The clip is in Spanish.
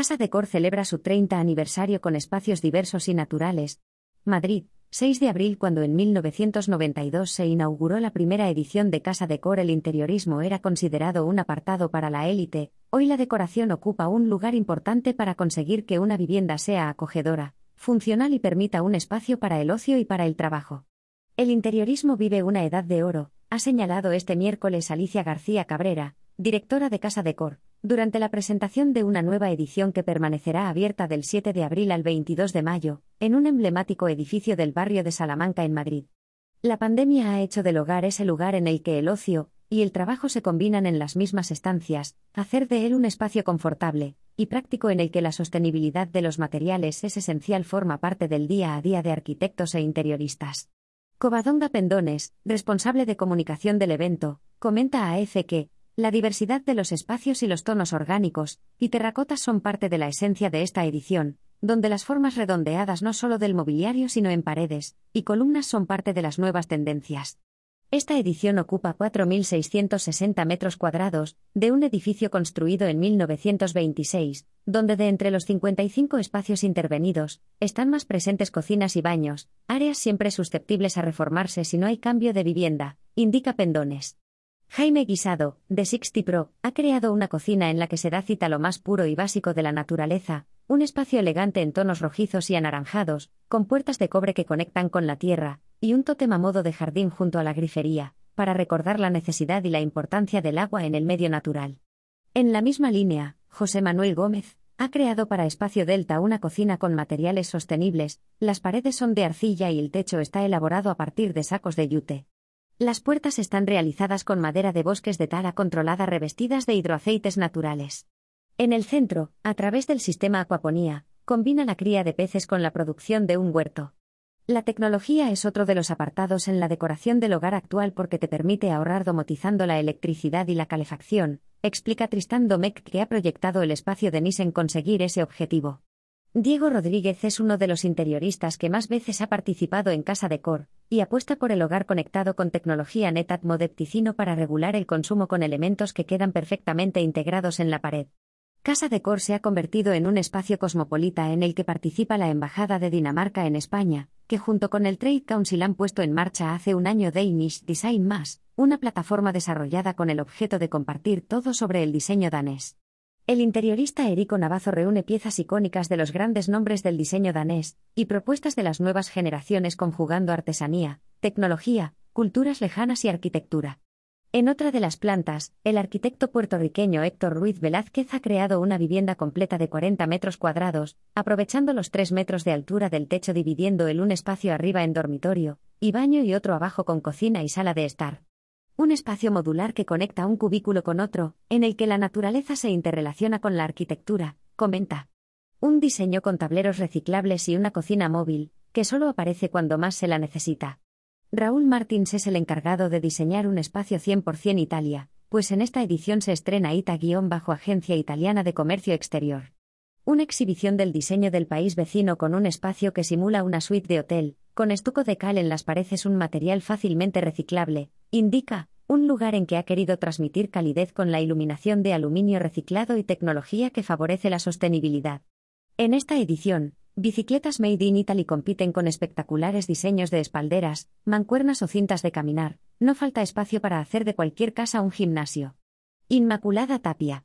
Casa Decor celebra su 30 aniversario con espacios diversos y naturales. Madrid, 6 de abril cuando en 1992 se inauguró la primera edición de Casa Decor el interiorismo era considerado un apartado para la élite, hoy la decoración ocupa un lugar importante para conseguir que una vivienda sea acogedora, funcional y permita un espacio para el ocio y para el trabajo. El interiorismo vive una edad de oro, ha señalado este miércoles Alicia García Cabrera, directora de Casa Decor, durante la presentación de una nueva edición que permanecerá abierta del 7 de abril al 22 de mayo, en un emblemático edificio del barrio de Salamanca en Madrid. La pandemia ha hecho del hogar ese lugar en el que el ocio y el trabajo se combinan en las mismas estancias, hacer de él un espacio confortable y práctico en el que la sostenibilidad de los materiales es esencial forma parte del día a día de arquitectos e interioristas. Covadonga Pendones, responsable de comunicación del evento, comenta a EFE que, la diversidad de los espacios y los tonos orgánicos y terracotas son parte de la esencia de esta edición, donde las formas redondeadas no solo del mobiliario sino en paredes y columnas son parte de las nuevas tendencias. Esta edición ocupa 4.660 metros cuadrados, de un edificio construido en 1926, donde de entre los 55 espacios intervenidos, están más presentes cocinas y baños, áreas siempre susceptibles a reformarse si no hay cambio de vivienda, indica Pendones. Jaime Guisado, de Sixty Pro, ha creado una cocina en la que se da cita lo más puro y básico de la naturaleza, un espacio elegante en tonos rojizos y anaranjados, con puertas de cobre que conectan con la tierra, y un tótem a modo de jardín junto a la grifería, para recordar la necesidad y la importancia del agua en el medio natural. En la misma línea, José Manuel Gómez, ha creado para Espacio Delta una cocina con materiales sostenibles, las paredes son de arcilla y el techo está elaborado a partir de sacos de yute. Las puertas están realizadas con madera de bosques de tala controlada revestidas de hidroaceites naturales. En el centro, a través del sistema Acuaponía, combina la cría de peces con la producción de un huerto. La tecnología es otro de los apartados en la decoración del hogar actual porque te permite ahorrar domotizando la electricidad y la calefacción, explica Tristán Domecq que ha proyectado el espacio de NIS en conseguir ese objetivo. Diego Rodríguez es uno de los interioristas que más veces ha participado en Casa Decor, y apuesta por el hogar conectado con tecnología Netatmo de para regular el consumo con elementos que quedan perfectamente integrados en la pared. Casa Decor se ha convertido en un espacio cosmopolita en el que participa la Embajada de Dinamarca en España, que junto con el Trade Council han puesto en marcha hace un año Danish Design Más, una plataforma desarrollada con el objeto de compartir todo sobre el diseño danés. El interiorista Erico Navazo reúne piezas icónicas de los grandes nombres del diseño danés y propuestas de las nuevas generaciones conjugando artesanía, tecnología, culturas lejanas y arquitectura. En otra de las plantas, el arquitecto puertorriqueño Héctor Ruiz Velázquez ha creado una vivienda completa de 40 metros cuadrados, aprovechando los 3 metros de altura del techo dividiendo el un espacio arriba en dormitorio, y baño y otro abajo con cocina y sala de estar un espacio modular que conecta un cubículo con otro, en el que la naturaleza se interrelaciona con la arquitectura, comenta. Un diseño con tableros reciclables y una cocina móvil, que solo aparece cuando más se la necesita. Raúl Martins es el encargado de diseñar un espacio 100% Italia, pues en esta edición se estrena ITA-bajo Agencia Italiana de Comercio Exterior. Una exhibición del diseño del país vecino con un espacio que simula una suite de hotel, con estuco de cal en las paredes un material fácilmente reciclable, indica, un lugar en que ha querido transmitir calidez con la iluminación de aluminio reciclado y tecnología que favorece la sostenibilidad. En esta edición, bicicletas Made in Italy compiten con espectaculares diseños de espalderas, mancuernas o cintas de caminar, no falta espacio para hacer de cualquier casa un gimnasio. Inmaculada Tapia,